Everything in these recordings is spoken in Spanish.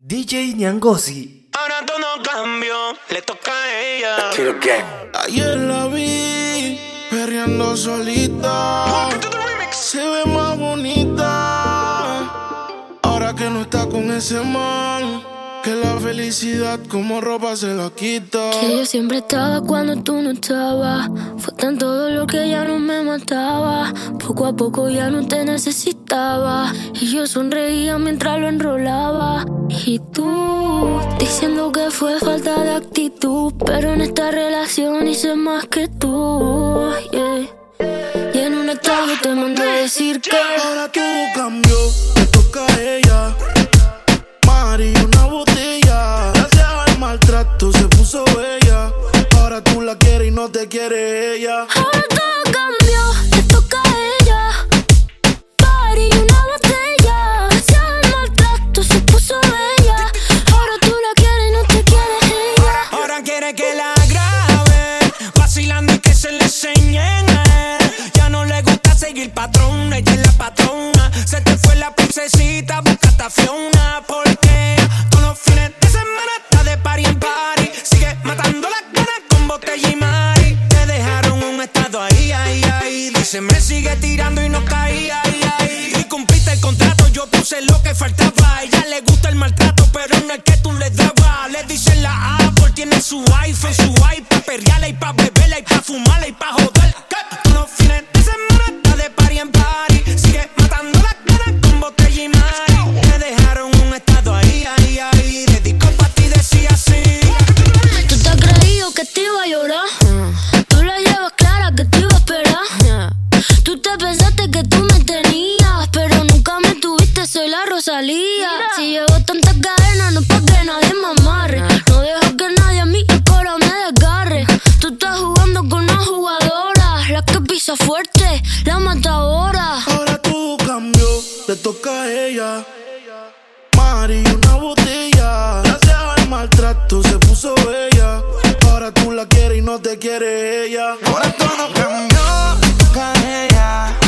DJ Niangosi. Ahora todo cambió, le toca a ella. Ayer la vi perreando solita. Se ve más bonita. Ahora que no está con ese man. Que la felicidad como ropa se la quita. Que yo siempre estaba cuando tú no estabas. Fue tan todo lo que ya no me mataba. Poco a poco ya no te necesitaba. Y yo sonreía mientras lo enrolaba. Y tú diciendo que fue falta de actitud. Pero en esta relación hice más que tú. yeah. Y en un estado te mandé a decir que. Ahora todo cambió, le toca a ella. Mari, una botella. Gracias al maltrato se puso bella. Ahora tú la quieres y no te quiere ella. Ahora seguir patrón, ella es la patrona. Se te fue la princesita, busca a Fiona. Porque todos los fines de semana está de party en party. Sigue matando las ganas con botella y mari. Te dejaron un estado ahí, ahí, ahí. Dice, me sigue tirando y no caía, ahí, ahí. Y cumpliste el contrato, yo puse lo que faltaba. A ella le gusta el maltrato, pero no es que tú le dabas. Le dicen la Apple, tiene su iPhone, su iPad, perreala y pa' beberla y pa' fumarla y pa' joder. Todos los fines de semana está de party en party. Sigue matando las ganas con botella y mari. Te dejaron un estado ahí, ahí, ahí. Dedicó pa' ti, decía así. Tú te has creído que te iba a llorar. Tú la llevas clara que te iba a esperar. Tú te pensaste que tú me tenías, pero me soy la Rosalía. Si llevo tantas cadenas, no es pa' que nadie me amarre. No dejo que nadie a mí el coro me desgarre. Tú estás jugando con una jugadora, la que pisa fuerte, la matadora. Ahora todo cambió, le toca a ella. Mari, una botella. Gracias al maltrato se puso bella. Ahora tú la quieres y no te quiere ella. Ahora todo cambió, toca a ella.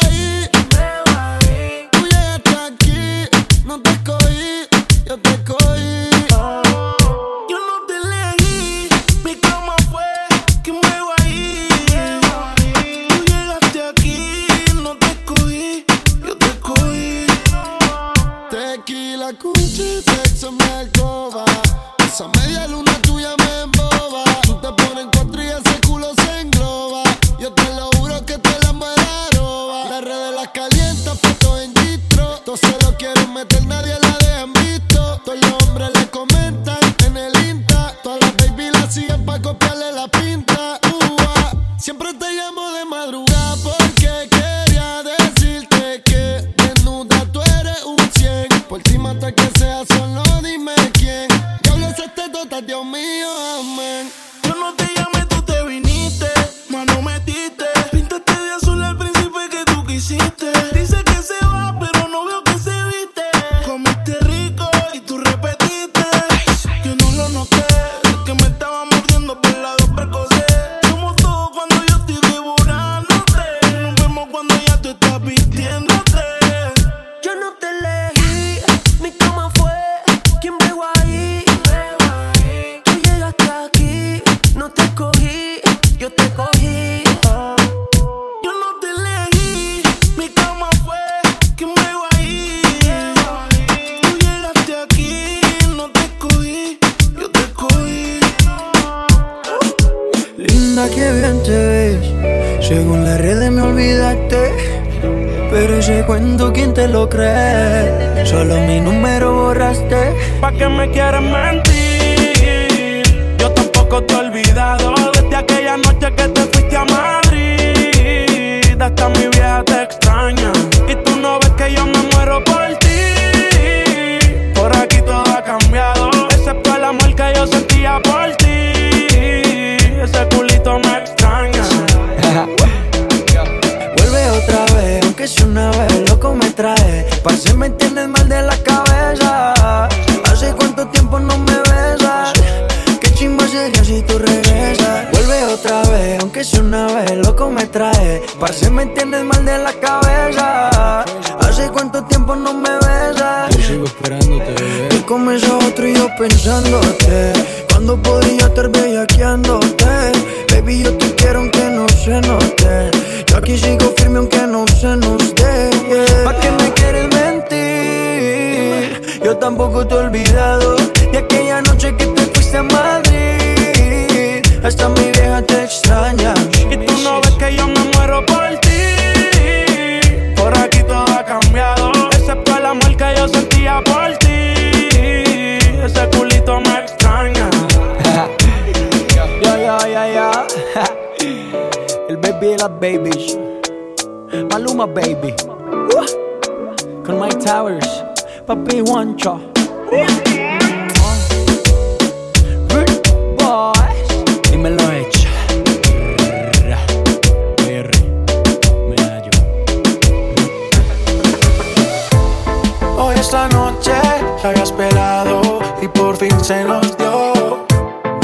yo te escogí. Yo no te elegí, mi cama fue. ¿Quién me ahí? Tú llegaste aquí, no te escogí, yo te escogí. Tequila, cuchi, sexo mi alcoba. Esa media luna te ves. Según las redes me olvidaste. Pero ese cuento, ¿quién te lo cree? Solo mi número borraste. ¿Pa' qué me quieres mentir? Yo tampoco te he olvidado desde aquella noche que te fuiste a Madrid. Hasta mi vieja te extraña. Si me tienes mal de la cabeza, hace cuánto tiempo no me besas. Qué chimba sería si tú regresas. Vuelve otra vez, aunque si una vez loco me trae. Parce, me tienes mal de la cabeza. Hace cuánto tiempo no me besas. Yo sigo esperándote. Tú otro y yo pensándote. Cuando podría estar bellaqueándote? Baby, yo te quiero aunque no se note. Yo aquí sigo firme aunque no se note. tampoco te he olvidado de aquella noche que te fuiste a Madrid. Hasta mi vieja te extraña y tú no ves que yo me muero por ti. Por aquí todo ha cambiado, excepto el amor que yo sentía por ti. Ese culito me extraña. yo, yo, yo, yo. el baby de las babies. Maluma, baby. Con Mike Towers papi guancho. Rude boys, hecha. Hoy esta noche la había esperado y por fin se nos dio.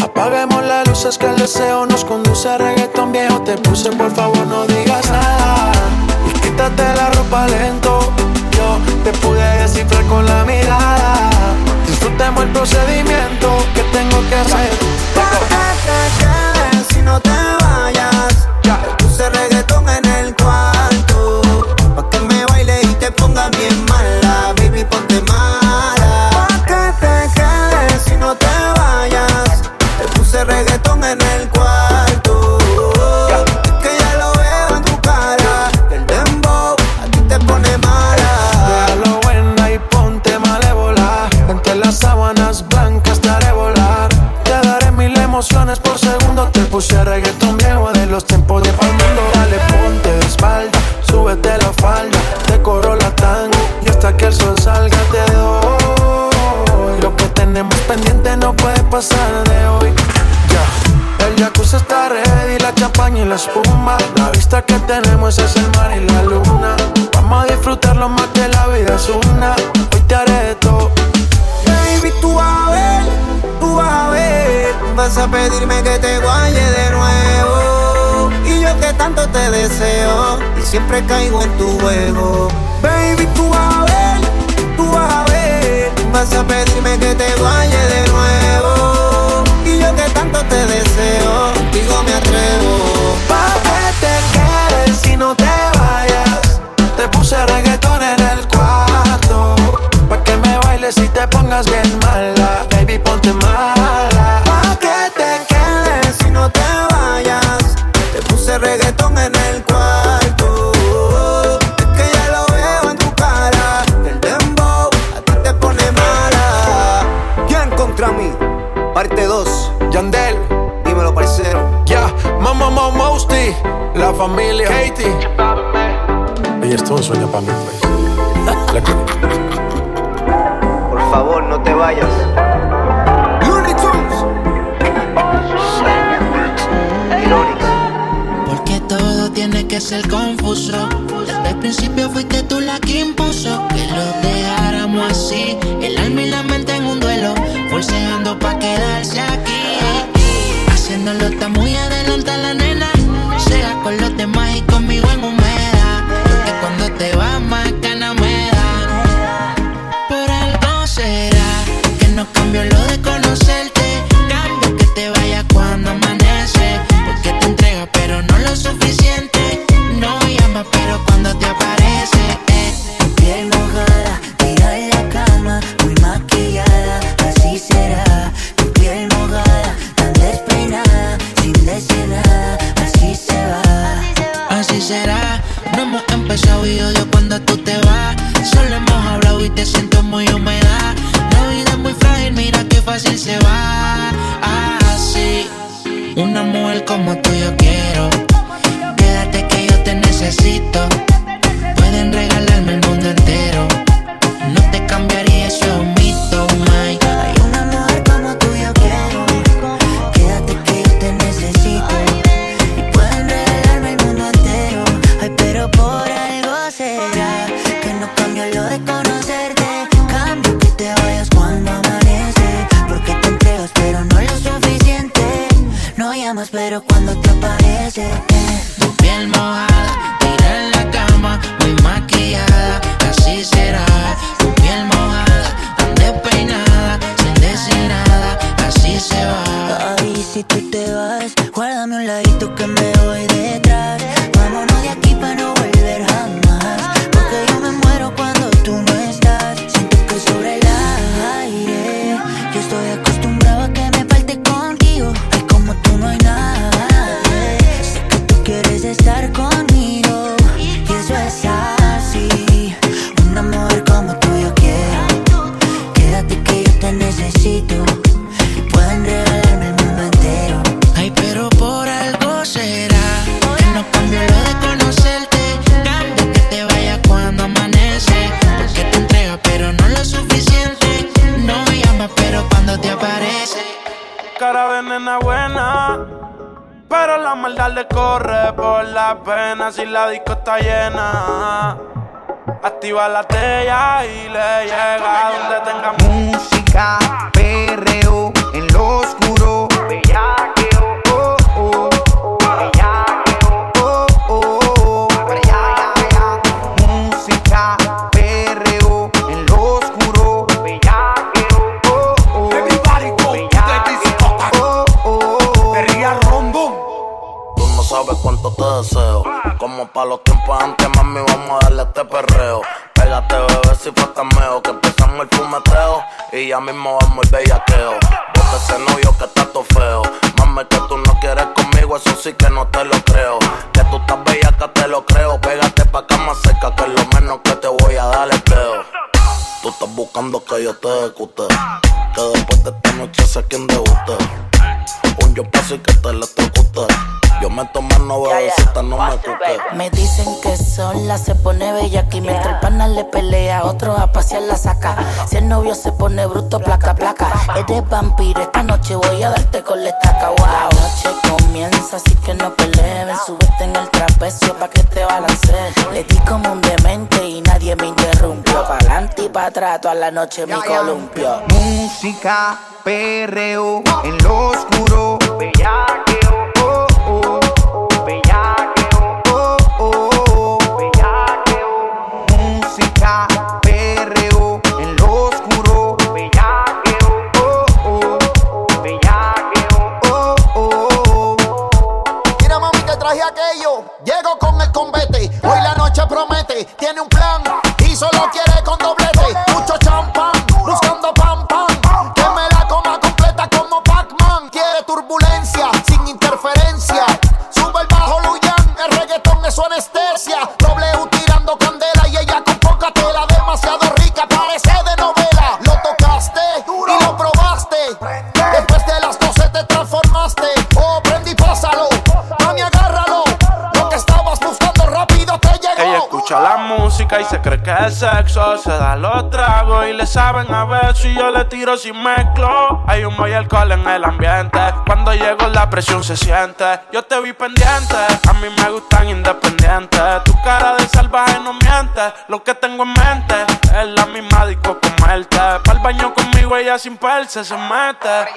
Apaguemos las luces que el deseo nos conduce a reggaetón viejo. Te puse, por favor, no digas nada. Y quítate la ropa lento. Yo te pude descifrar con la mirada. Disfrutemos el procedimiento que tengo que hacer. Llena. Activa la tella y le llega donde tenga Música, perreo, Para los tiempos antes, mami, vamos a darle este perreo. Pégate, bebé, si fue cameo. Que empezamos el fumeteo y ya mismo vamos el bellaqueo. Bota ese novio que está todo feo. Mami, que tú no quieres conmigo, eso sí que no te lo creo. Que tú estás bella, que te lo creo. Pégate pa' acá más cerca, que es lo menos que te voy a dar el peo. Tú estás buscando que yo te ejecute. Que después de esta noche sé quién debuste. Me dicen que sola se pone bella aquí mientras el pana le pelea, otro a pasear la saca. Si el novio se pone bruto, placa, placa. Eres vampiro, esta noche voy a darte con la estaca. Wow. La noche comienza, así que no peleen. Súbete en el trapecio pa' que te balanceen. Le di como un demente y nadie me interrumpió. Pa' adelante y pa' atrás, toda la noche me columpio. Música, perreo, en lo oscuro. Bellaqueo, tiene un plan cree que es sexo. Se da los tragos y le saben a beso. Y yo le tiro sin mezclo. Hay humo y alcohol en el ambiente. Cuando llego la presión se siente. Yo te vi pendiente. A mí me gustan independientes. Tu cara de salvaje no miente. Lo que tengo en mente es la misma disco comerte. Pa'l baño conmigo ella sin perse se mete.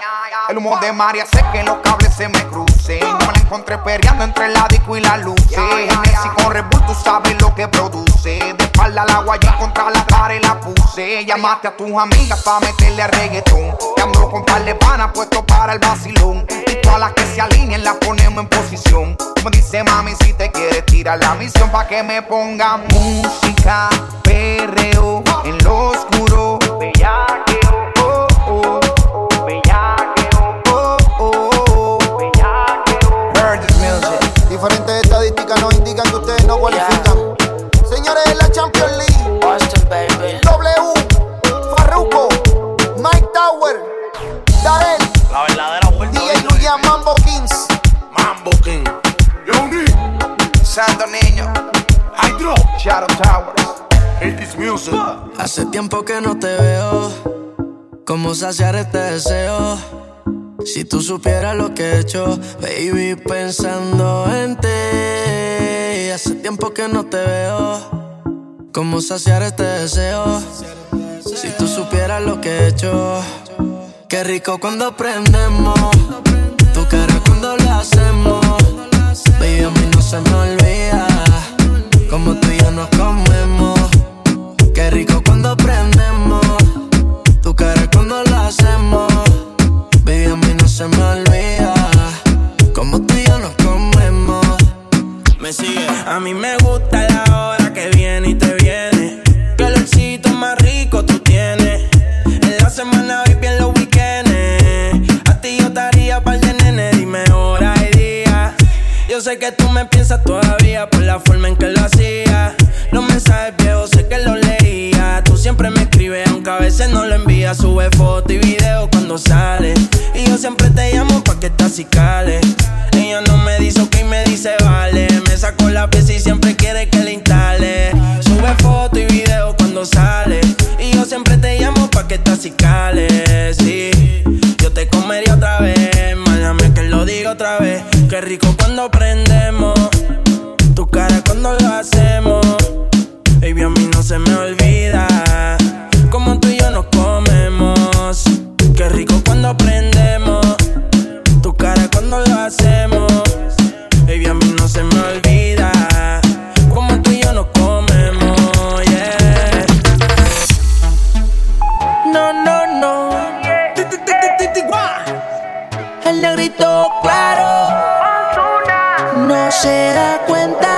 El humo de María hace que los cables se me crucen. Me la encontré perreando entre la disco y la luz. Genesis con Red Bull, tú sabes lo que produce. De espalda al agua y contra la y la puse. Llamaste a tus amigas pa' meterle a reggaetón. Te ando con par de panas puesto para el vacilón. Y todas las que se alineen las ponemos en posición. Como dice mami, si te quieres tirar la misión pa' que me ponga música, perreo, en lo oscuro. Bellaqueo, oh, oh. Shadow Towers. It is music. Hace tiempo que no te veo. ¿Cómo saciar este deseo? Si tú supieras lo que he hecho, baby, pensando en ti. Hace tiempo que no te veo. ¿Cómo saciar este deseo? Si tú supieras lo que he hecho. Qué rico cuando prendemos. Tu cara cuando lo hacemos. Baby, a mí no se me olvida como tú y yo nos comemos. Qué rico cuando prendemos. Tu cara cuando la hacemos. Baby, a mí no se me olvida. Como tú y yo nos comemos. Me sigue. A mí me gusta el sé que tú me piensas todavía por la forma en que lo hacía. Los mensajes viejos sé que los leía. Tú siempre me escribes, aunque a veces no lo envías. Sube foto y video cuando sales. Y yo siempre te llamo pa' que estás y. Ella no me dice ok, me dice vale. Me sacó la pieza y siempre quiere que le instale. Sube foto y video cuando sales. Y yo siempre te llamo pa' que estás y cales. Sí, yo te comería otra vez. Málame que lo diga otra vez. Qué rico cuando prendemos. Tu cara cuando lo hacemos. Baby, a mí no se me olvida. Como tú y yo nos comemos. Qué rico cuando prendemos. Tu cara cuando lo hacemos. Baby, a mí no se me olvida. se da cuenta.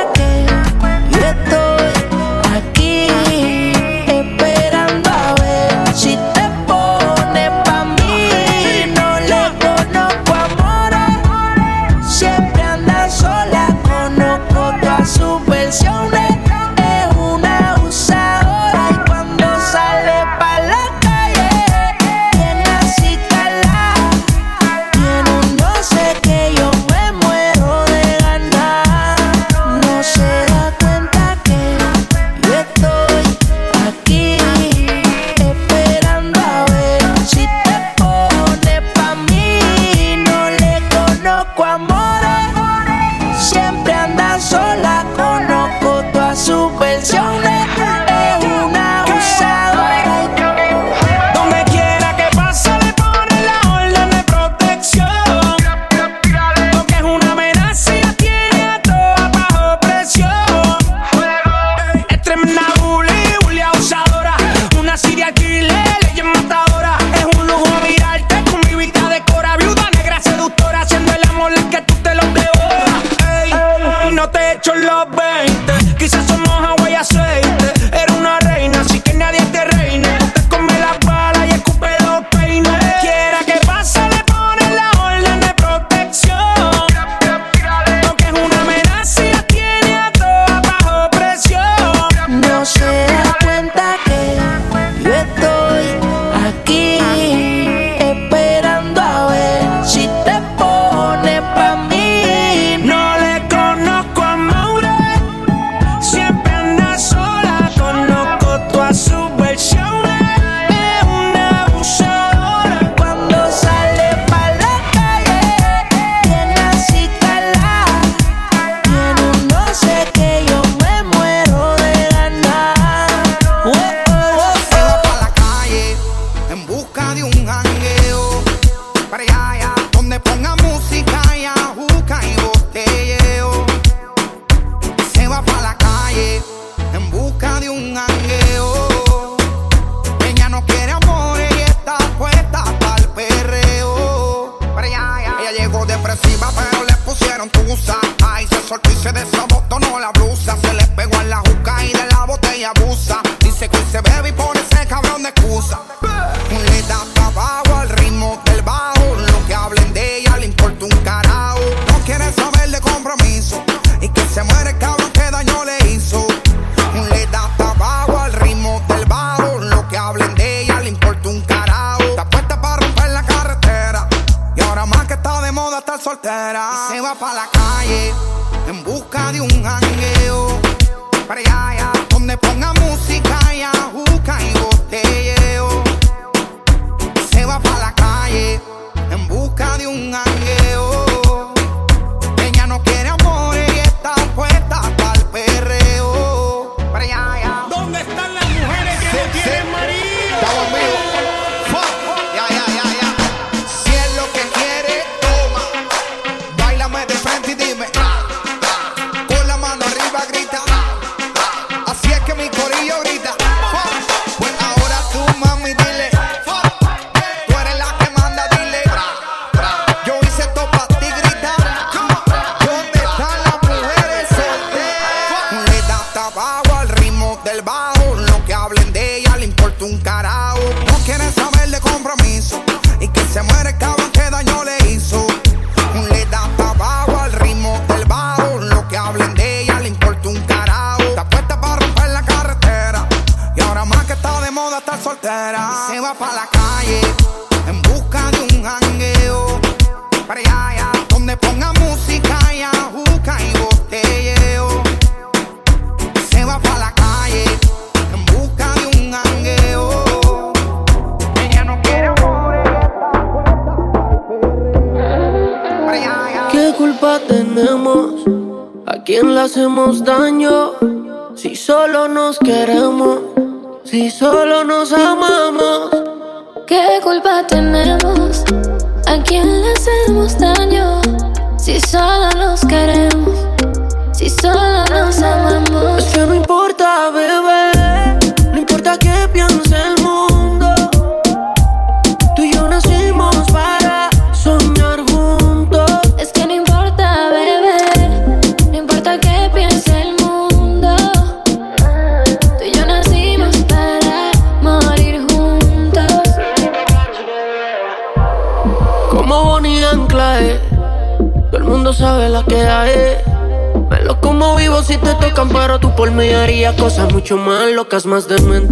daño si solo nos quedamos? podcast más demente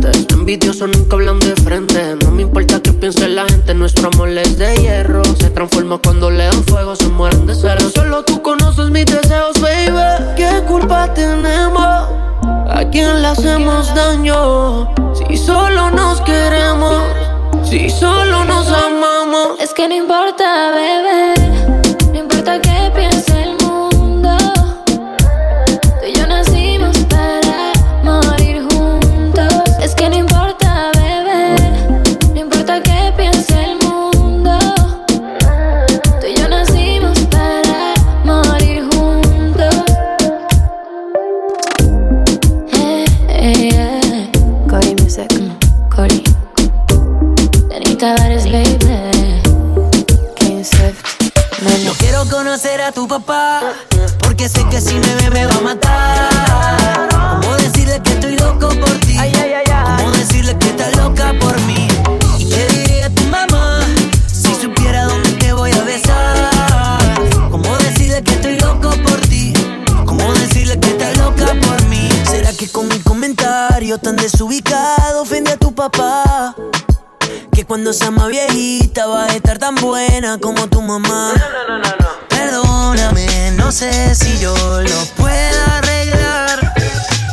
si yo lo puedo arreglar.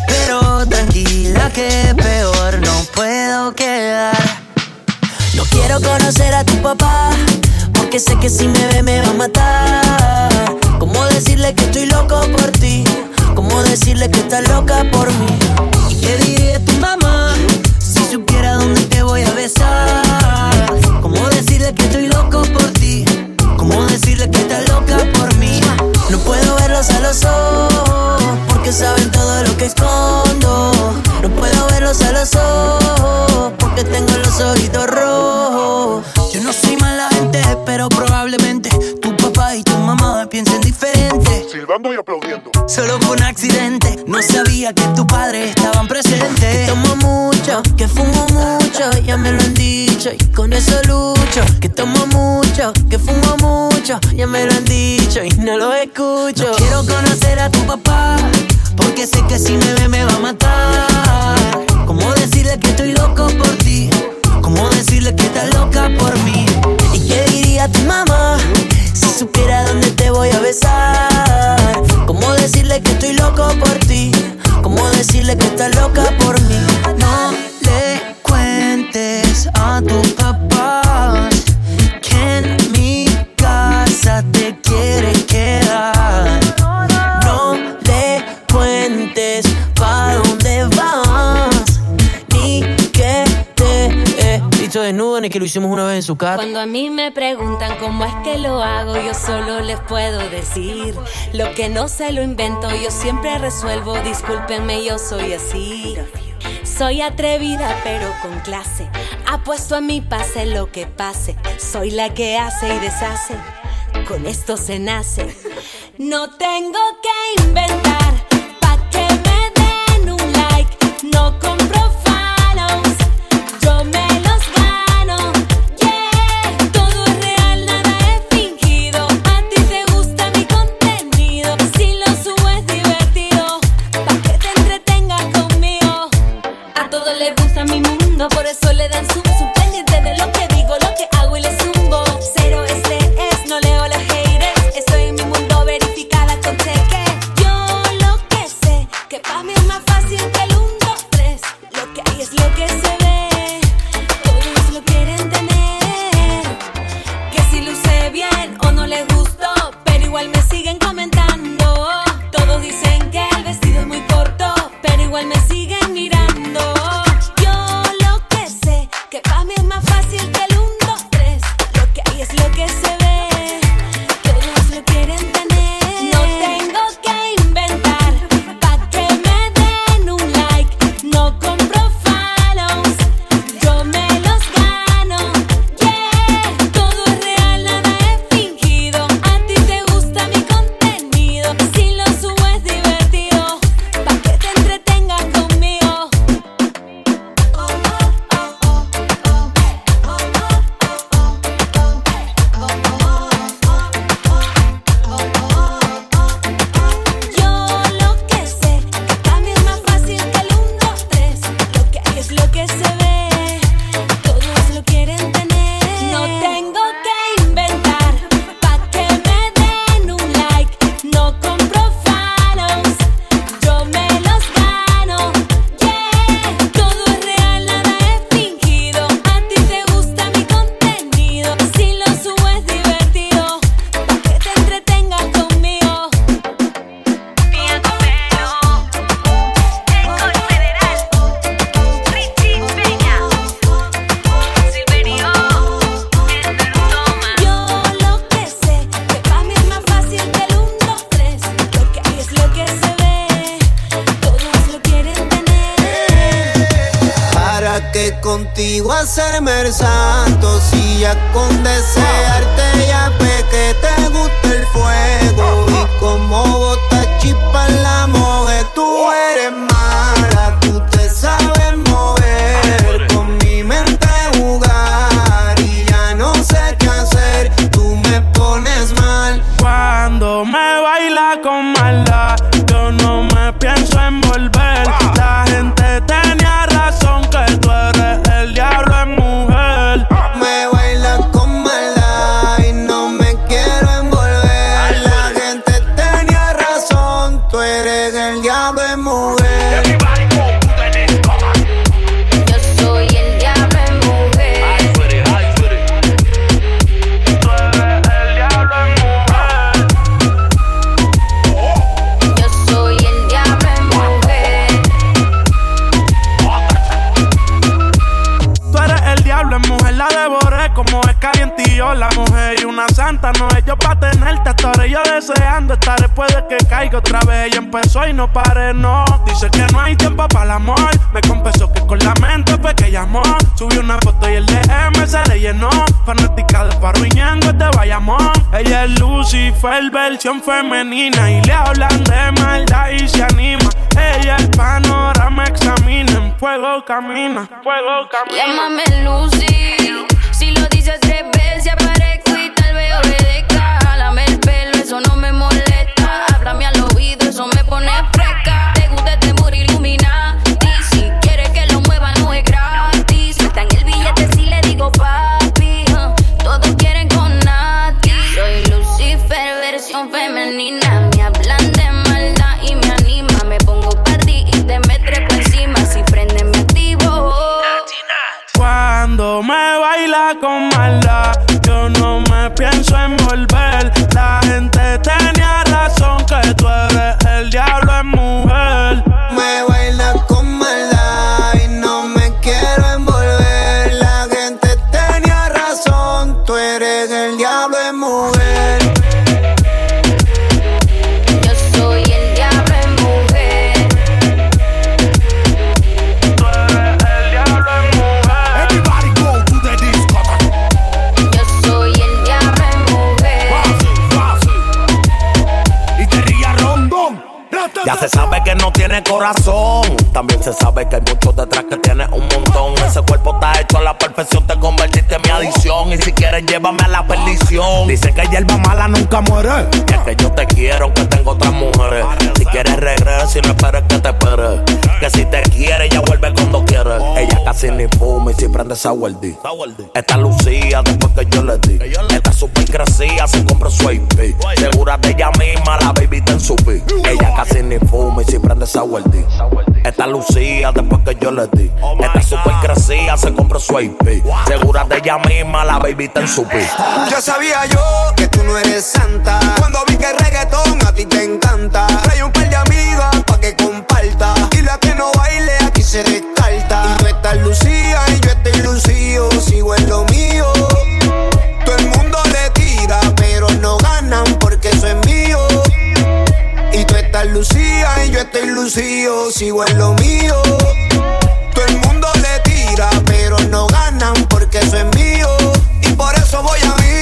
Pero tranquila que peor no puedo quedar. No quiero conocer a tu papá, porque sé que si me ve me va a desnudo en el que lo hicimos una vez en su casa. Cuando a mí me preguntan cómo es que lo hago, yo solo les puedo decir. Lo que no se lo invento, yo siempre resuelvo. Discúlpenme, yo soy así. Soy atrevida pero con clase. Apuesto a mí pase lo que pase. Soy la que hace y deshace. Con esto se nace. No tengo que inventar. Pa' que me den un like. No con Some firm Wendy. Esta Lucía después que yo le di. Esta super crecía, se compró su IP. Segura de ella misma, la baby está en su pi. Ella casi ni fuma y si prende esa Wendy. Esta Lucía después que yo le di. Esta super crecía, se compró su IP. Segura de ella misma, la baby está en su pi. Ya sabía yo que tú no eres santa. Cuando vi que el reggaetón a ti te encanta. Trae un par de amigas pa' que comparta. Y la que no baile aquí se descarta. Y tú estás lucía y yo lucido. Sigo en lo mío. Todo el mundo le tira, pero no ganan porque eso es mío. Y tú estás lucía y yo estoy lucido. Sigo en lo mío. Todo el mundo le tira, pero no ganan porque eso es mío. Y por eso voy a mí.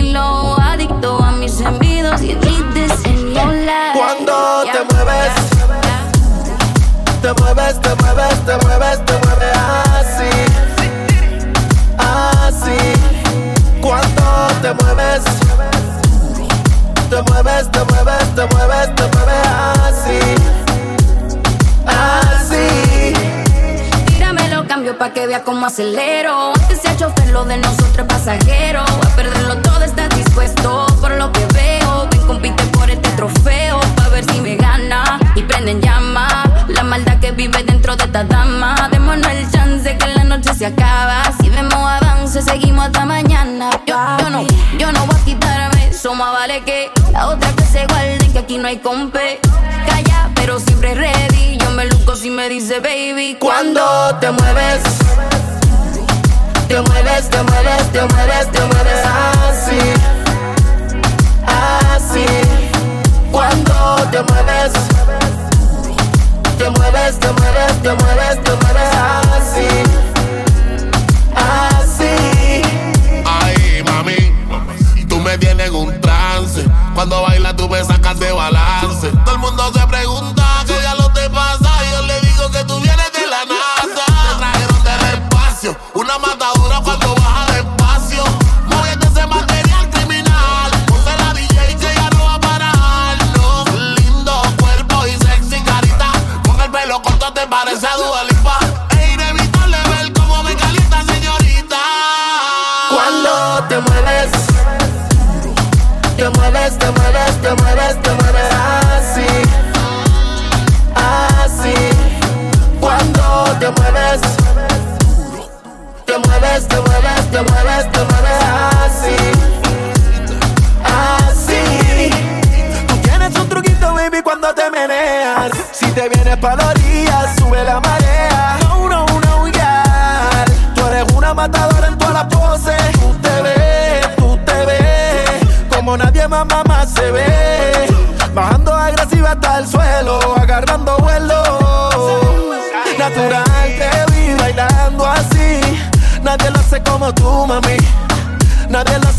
Adicto a mis envidos y ni life. Cuando te mueves, te mueves, te mueves, te mueves, te mueves así, así. Cuando te mueves, te mueves, te mueves, te mueves, te mueves así, así. Cambio pa' que vea cómo acelero. Antes sea chofer, lo de nosotros pasajero. A perderlo todo estás dispuesto, por lo que veo. Ven, compite por este trofeo, pa' ver si me gana. Y prenden llama, la maldad que vive dentro de esta dama. Démonos el chance que la noche se acaba. Si vemos avance, seguimos hasta mañana. Yo, no, yo no voy a quitarme, eso más vale que la otra que se guarden, que aquí no hay compe. Calla, pero siempre ready. Yo me dice baby. Cuando te mueves, te mueves, te mueves, te mueves, te mueves así, así. Cuando te mueves, te mueves, te mueves, te mueves, te mueves así, así. Ay, mami, tú me tienes en un trance. Cuando bailas tú me sacas de balance.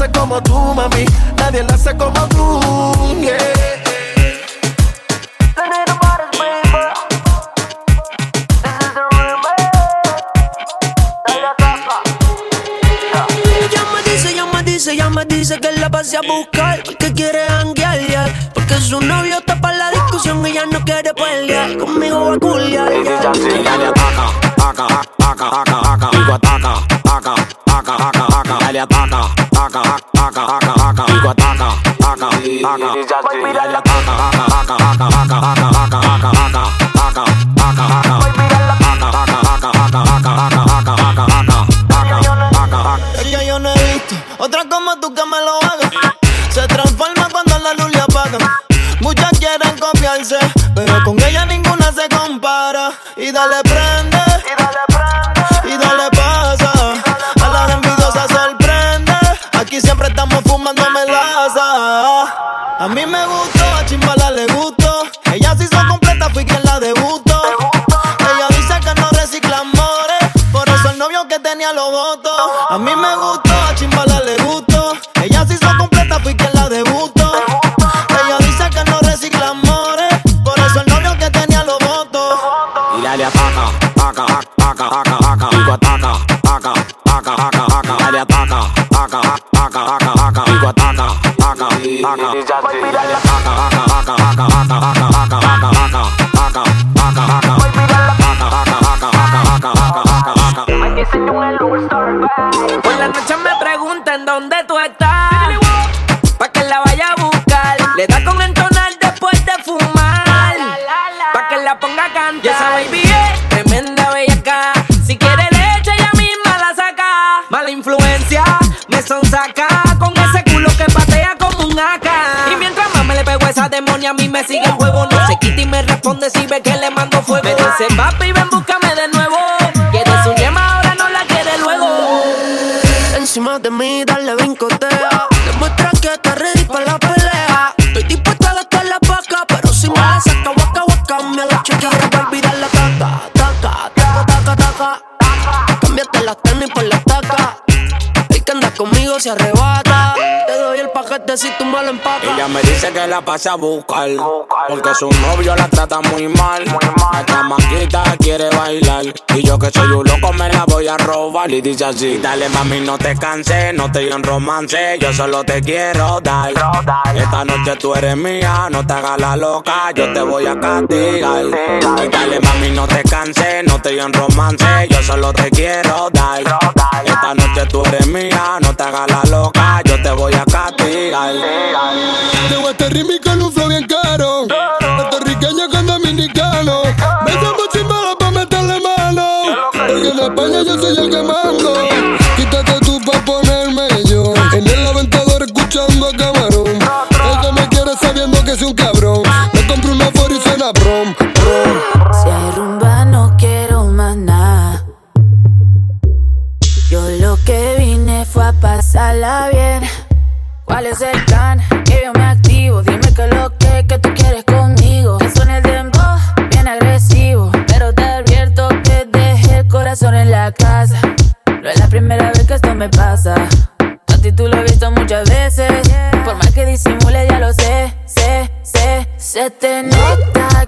Hace como tú, mami. Nadie lo hace como tú. yeah. Ella me dice, ella me dice, ella me dice que la pase a buscar Porque quiere janguear, yeah. Porque su novio está para la discusión Ella no quiere pelear, conmigo va a culiar, yeah. Es responde si ve que le mando fuego. Me dice, papi, ven, búscame de nuevo. Quiere su yema, ahora no la quiere luego. Encima de mí, dale brincotea. Demuestra que estás ready para la pelea. Estoy dispuesta a gastar la paca, pero si me la saca, waka waka, me la chequeara para olvidar la taca. Taca, taca, taca, taca. Cámbiate las tenis por la taca. El que anda conmigo se arrebata. Si me. Ella me dice que la pasa a buscar Porque su novio la trata muy mal. La chamaquita quiere bailar Y yo que soy un loco me la voy a robar. Y dice así Dale mami no te canses, no te en romance Yo solo te quiero dar. Esta noche tú eres mía, no te hagas la loca Yo te voy a castigar. Dale mami no te canses, no te en romance Yo solo te quiero dar. Esta noche tú eres mía, no te hagas la loca Yo te voy a castigar Tengo este ritmo con un flow bien caro. Puertorriqueño con dominicano. Me llamo chimbala pa' meterle mano. Porque en España yo soy el que mando. Quítate tú pa' ponerme yo. En el aventador escuchando a camarón. El que me quiere sabiendo que soy un cabrón. Me compro una for y suena prom, prom. Si hay rumba no quiero más nada. Yo lo que vine fue a pasarla bien. ¿Cuál es el plan? Que yo me activo. Dime que lo que, que tú quieres conmigo. Que suene el dembow, bien agresivo. Pero te advierto que dejé el corazón en la casa. No es la primera vez que esto me pasa. A ti tú lo has visto muchas veces. Por más que disimule, ya lo sé, sé, sé. Se te nota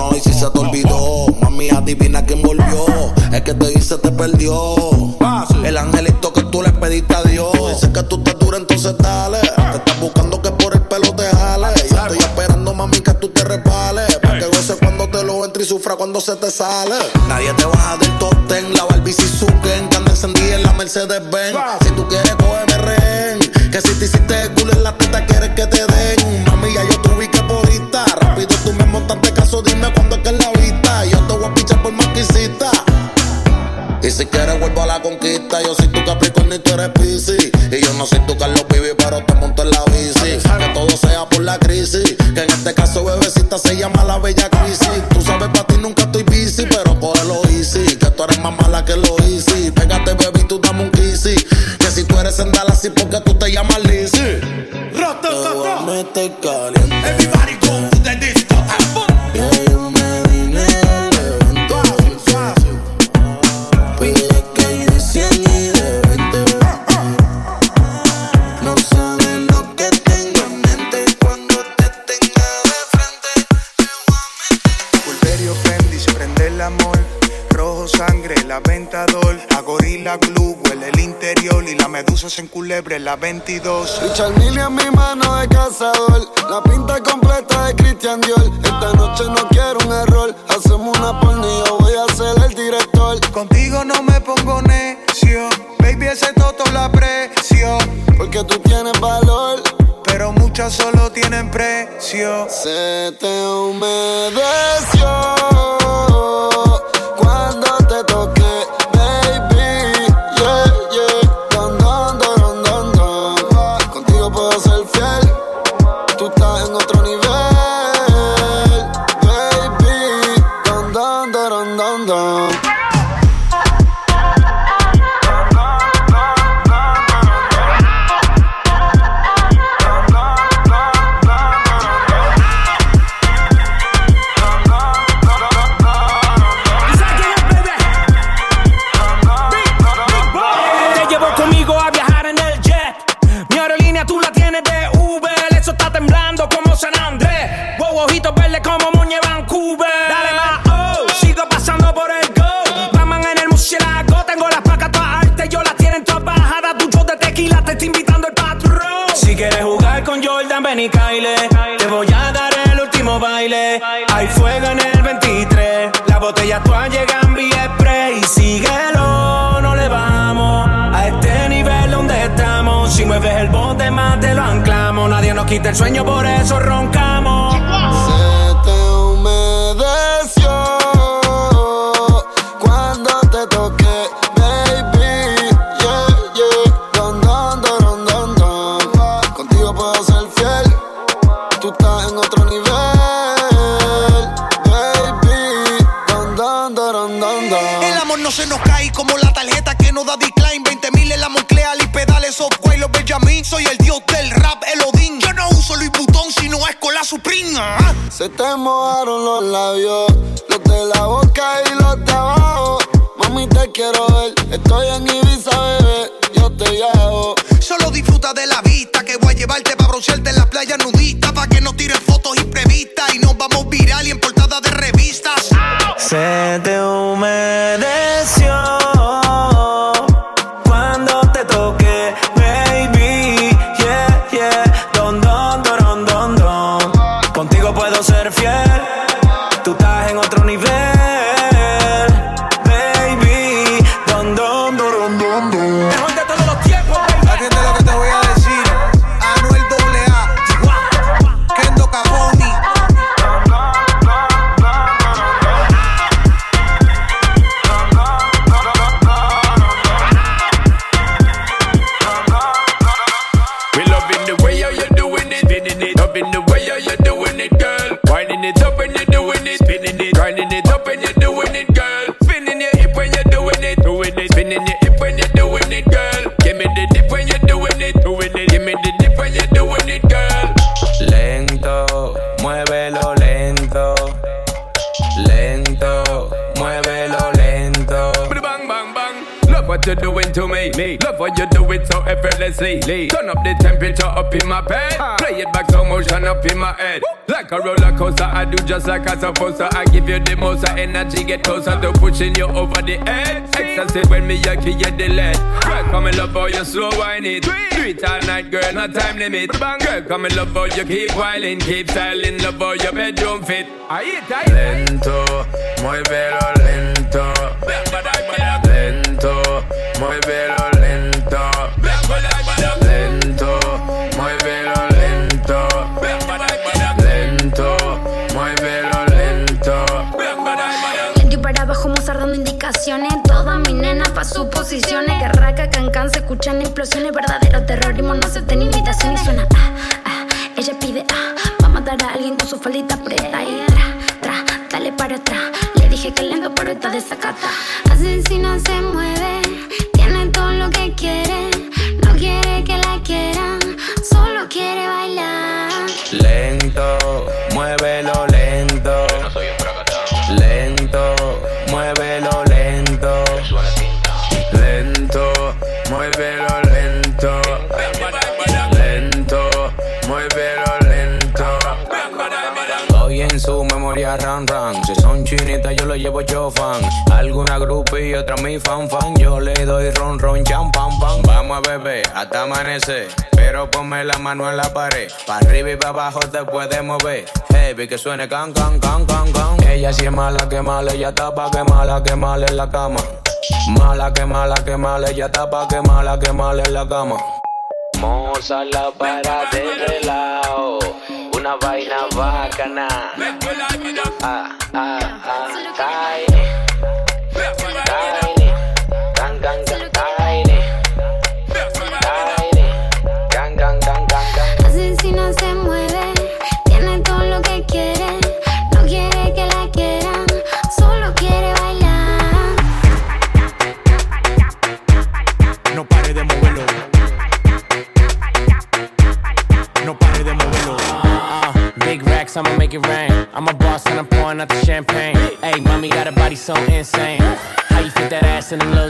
no, y si se te olvidó, mami, adivina quién volvió. Es que te hice, te perdió. El angelito que tú le pediste a Dios. Dice que tú estás dura, entonces dale. Te estás buscando que por el pelo te jale. Yo estoy esperando, mami, que tú te repales. Para que goce cuando te lo entre y sufra cuando se te sale. Nadie te baja del top ten. La Barbie Suzuki, que anda encendida en la Mercedes Benz. Si tú quieres, cógeme rehén. Que si te hiciste el culo en la teta, quieres que te si quieres vuelvo a la conquista. Yo soy tu Capricornio y tú eres Pisces. Y yo no soy tu Carlos Pibi pero te monto en la bici. Que todo sea por la crisis. Que en este caso bebecita se llama la bella crisis. Tú sabes para ti nunca estoy busy Pero lo easy. Que tú eres más mala que lo easy. Pégate baby tú dame un kissy. Que si tú eres en Dallas y porque tú te llamas Lizzy. Te caliente. Everybody go culebre, la 22. Richard Mille en mi mano de cazador. La pinta completa de Christian Dior. Esta noche no quiero un error. Hacemos una yo voy a ser el director. Contigo no me pongo necio. Baby, ese toto la aprecio. Porque tú tienes valor. Pero muchas solo tienen precio. Se te humedeció el sueño, por eso roncamos. when you doing it, girl. Give me the dip when you're doing it, doing it. Give me the me. me. Love what you do it so effortlessly. Turn up the temperature up in my bed. Play it back so motion up in my head. Like a roller coaster, I do just like I'm supposed to. I give you the most of energy, get closer to pushing you over the edge. Ecstasy when me a key you the lead. Girl, come and love how you slow wine it. Do it all night, girl, no time limit. Girl, come and love how you keep whiling, keep styling, love how your bedroom fit. Ahí está. Lento, muévelo lento. Lento, muévelo mi nena pa' sus posiciones. Guerraca, cancan, se escuchan explosiones. Verdadero terrorismo, no acepten invitación y suena. Ah, ah, ella pide, ah, va a matar a alguien con su faldita preta. Y tra, tra, dale para atrás. Le dije que lento, pero está desacata. Asesina se mueve, tiene todo lo que quiere. No quiere que la quieran, solo quiere bailar. Lento, muévelo ran ran. Si son chinitas, yo lo llevo yo fan. Alguna grupi y otra mi fan fan. Yo le doy ron ron cham pam pam. Vamos a beber hasta amanecer. Pero ponme la mano en la pared. Pa' arriba y pa' abajo te puedes mover. Heavy que suene can can can can can. Ella sí es mala que mala, ella está pa' que mala que mala en la cama. Mala que mala que mala, ella está pa' que mala que mala en la cama. Moza la para de relajo. Una vaina bacana. Ah, ah, ah, tiny. and low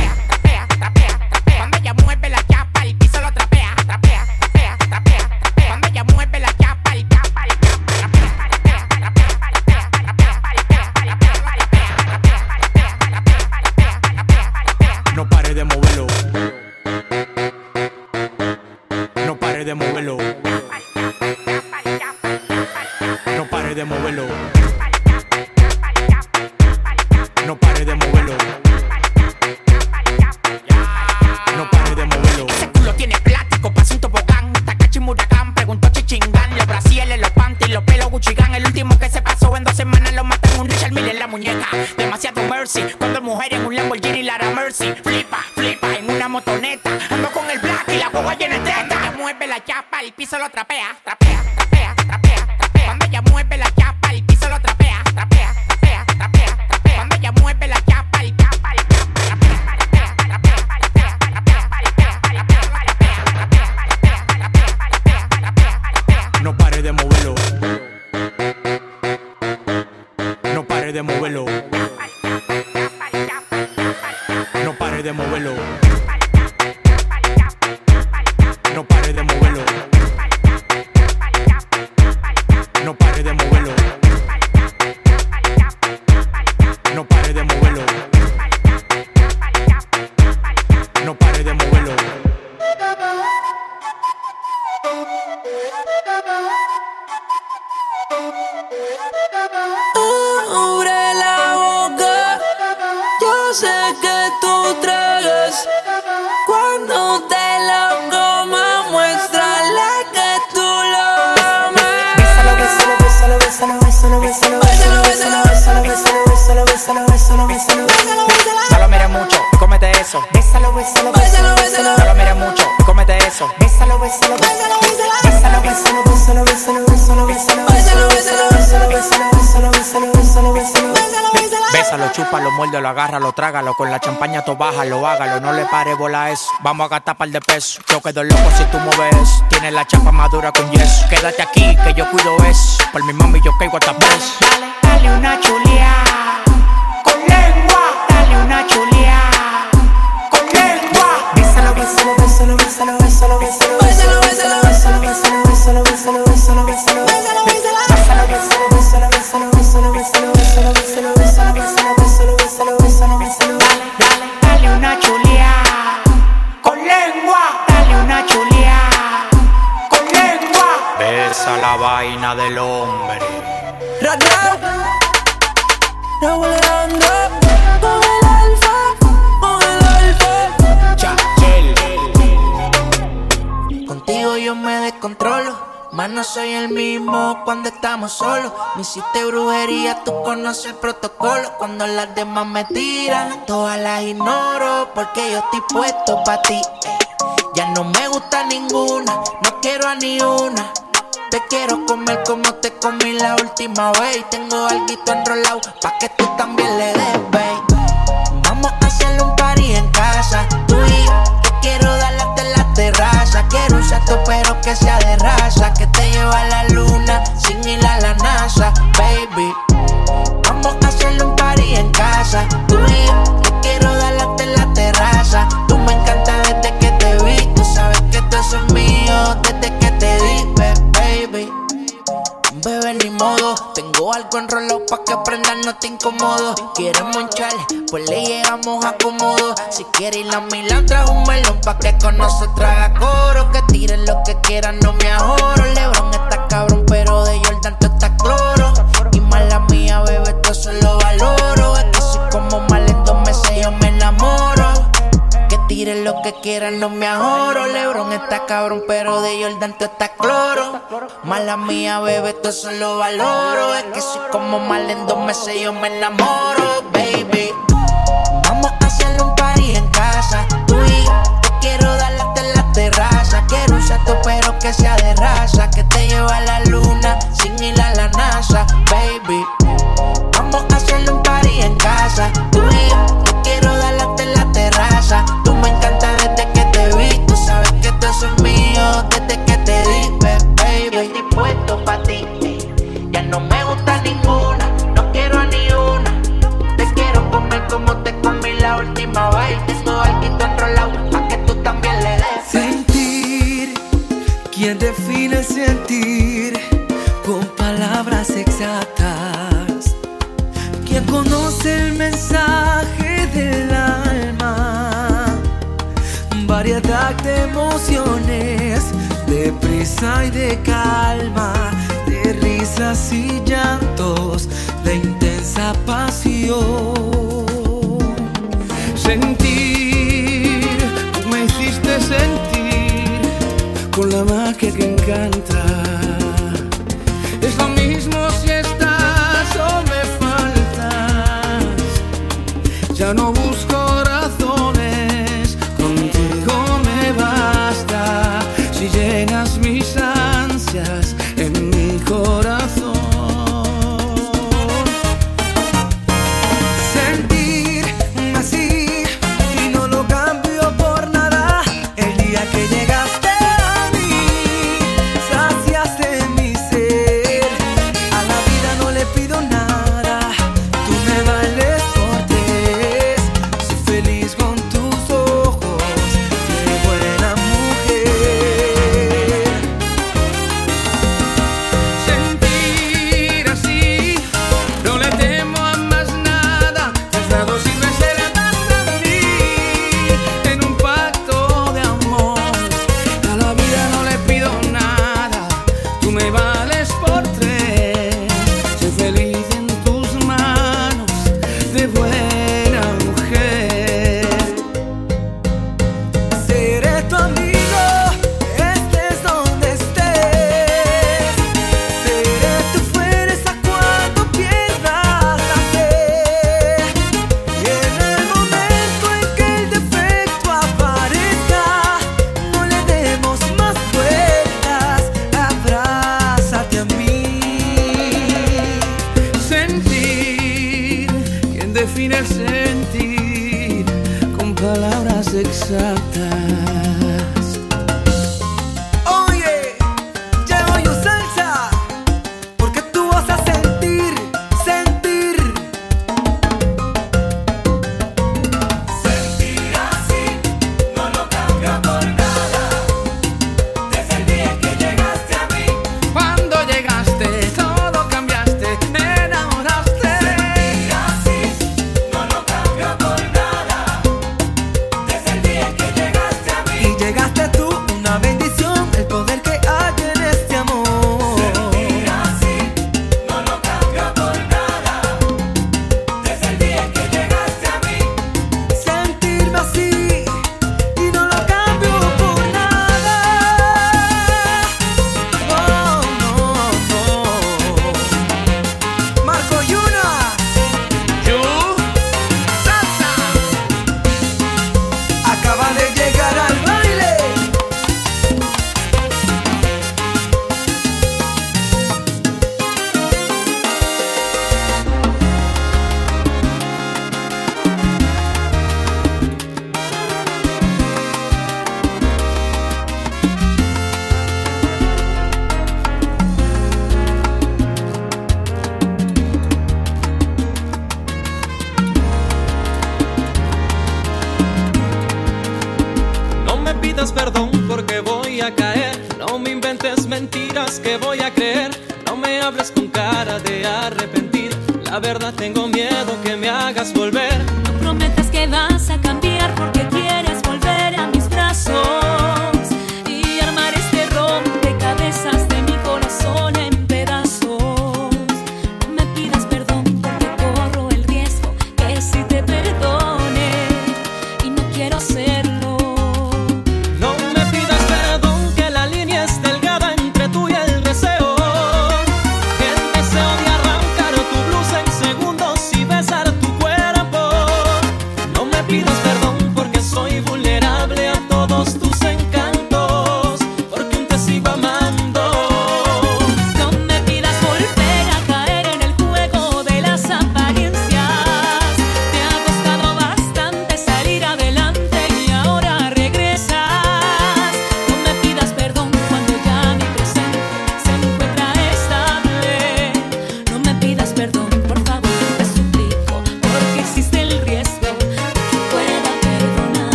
Vamos a gastar par de pesos. Yo quedo loco si tú mueves. Tienes la chapa madura con yeso. Quédate aquí, que yo cuido eso. Por mi mami yo caigo hasta preso. Soy el mismo cuando estamos solos. Me hiciste brujería, tú conoces el protocolo. Cuando las demás me tiran, todas las ignoro. Porque yo estoy puesto pa' ti. eh. Ya no me gusta ninguna, no quiero a ni una. Te quiero comer como te comí la última vez. Tengo algo enrolado pa' que tú también le des, babe. Vamos a hacerle un party en casa, pero que sea de raza. Que te lleva a la luna sin ir a la NASA, baby. Vamos a hacerle un party en casa, tú y yo. Yo quiero hasta en la terraza. Tú me encanta desde que te vi. Tú sabes que tú es mío desde que te di, baby. Bebé, ni modo. Tengo algo enrolado pa' que prendas, no te incomodo. Quieres moncharle, pues le llegamos a cómodo. Si quieres ir a Milán, trajo un melón pa' que con nosotros haga coro. Que tiren lo que quieran, no me ahorro. Lebron está cabrón, pero de Jordan tú estás cloro. Y mala mía, bebé, esto solo quieran, no me ahorro. Lebron está cabrón, pero de Jordan tú estás cloro. Mala mía, bebé, esto solo valoro. Es que soy como mal en dos meses, yo me enamoro, baby. Vamos a hacerle un party en casa, tú y yo. Yo quiero darle hasta la terraza. Quiero un salto, pero que sea de raza. Que te lleva a la luna sin ir a la NASA, baby. Vamos a hacerle un party en casa, tú sentir con palabras exactas? ¿Quién conoce el mensaje del alma? Variedad de emociones, de prisa y de calma, de risas y llantos, de intensa pasión. Con la magia que encanta. Es lo mismo si estás o me faltas. Ya no busco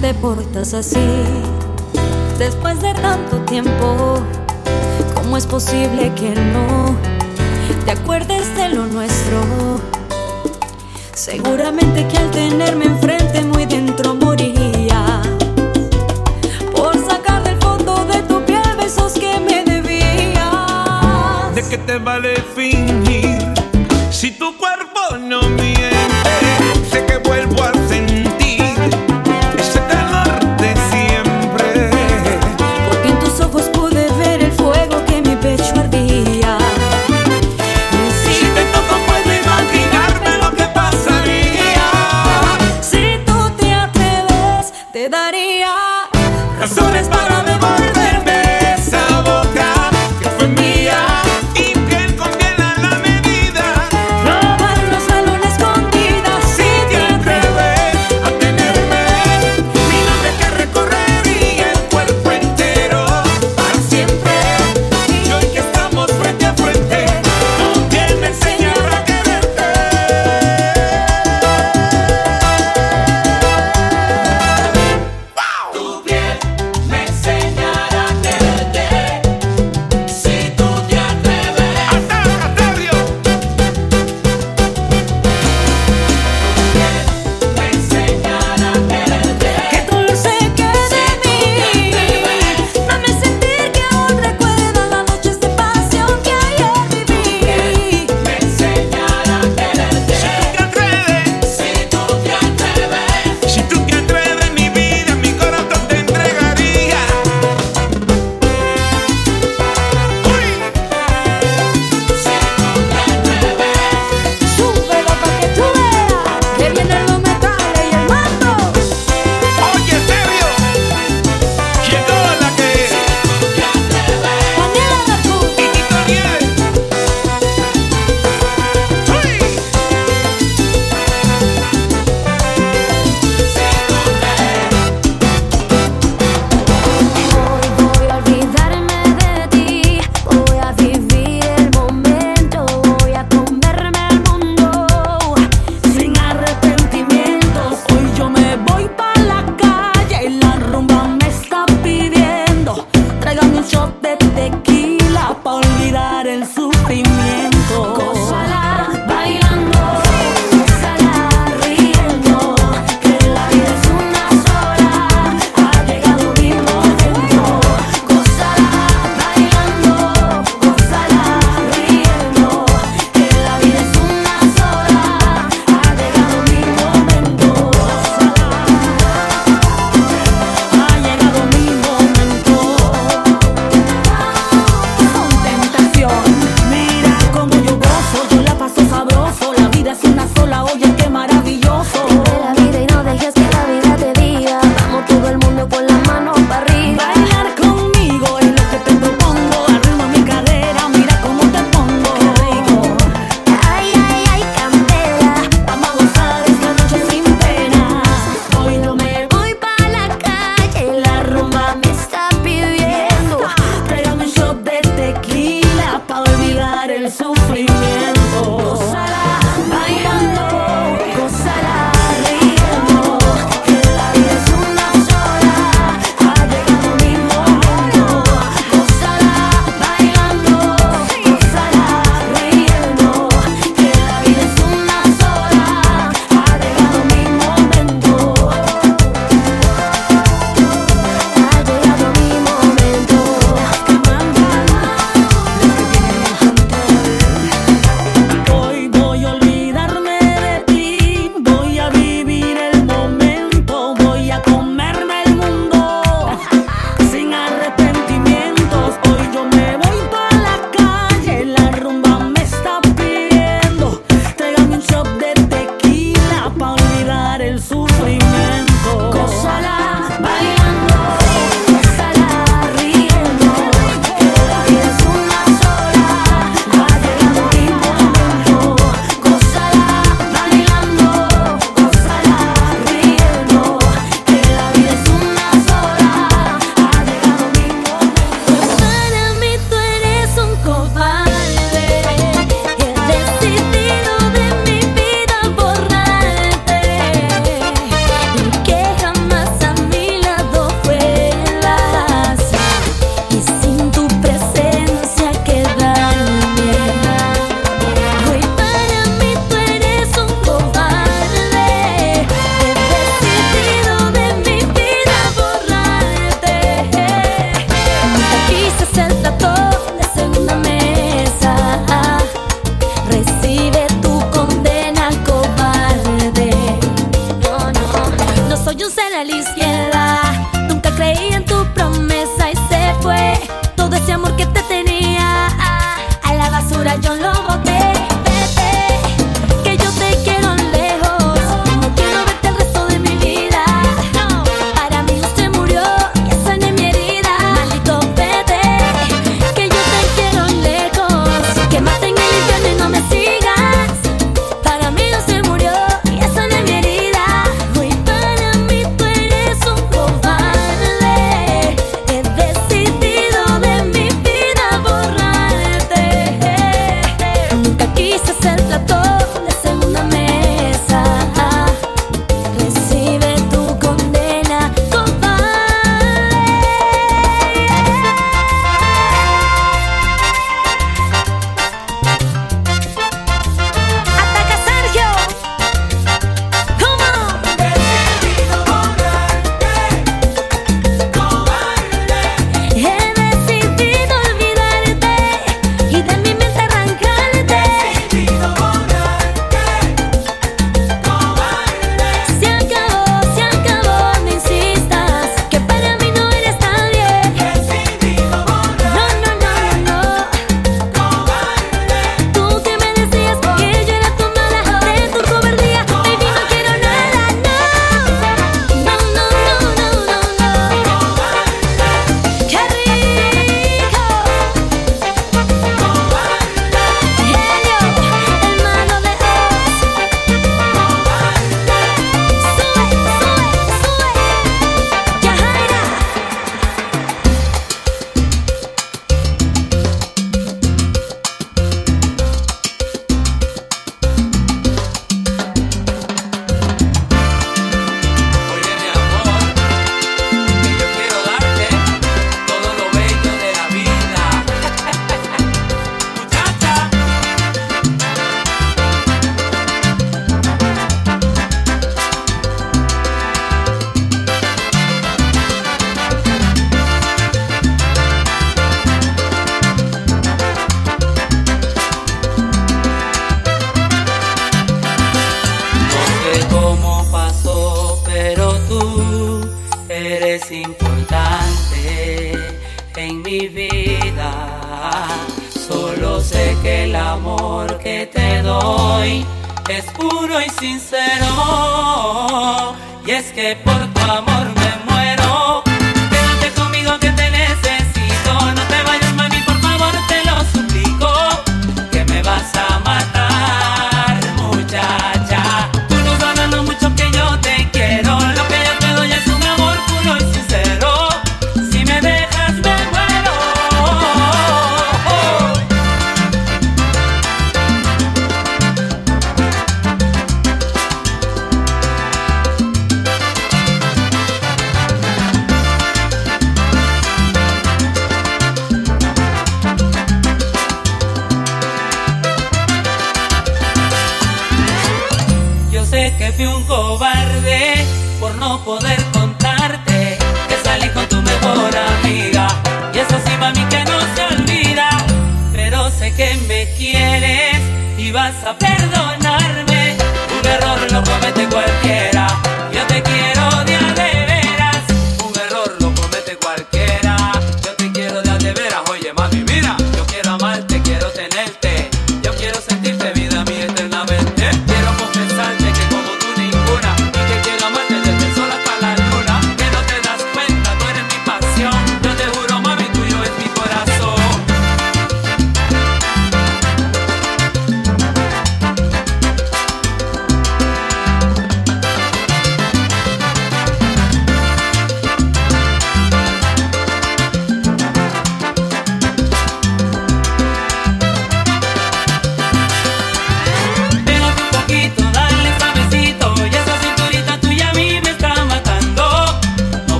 te portas así? Después de tanto tiempo, ¿cómo es posible que no te acuerdes de lo nuestro? Seguramente que al tenerme enfrente muy dentro moriría por sacar del fondo de tu piel besos que me debías. ¿De qué te vale fingir si tu cuerpo no miente?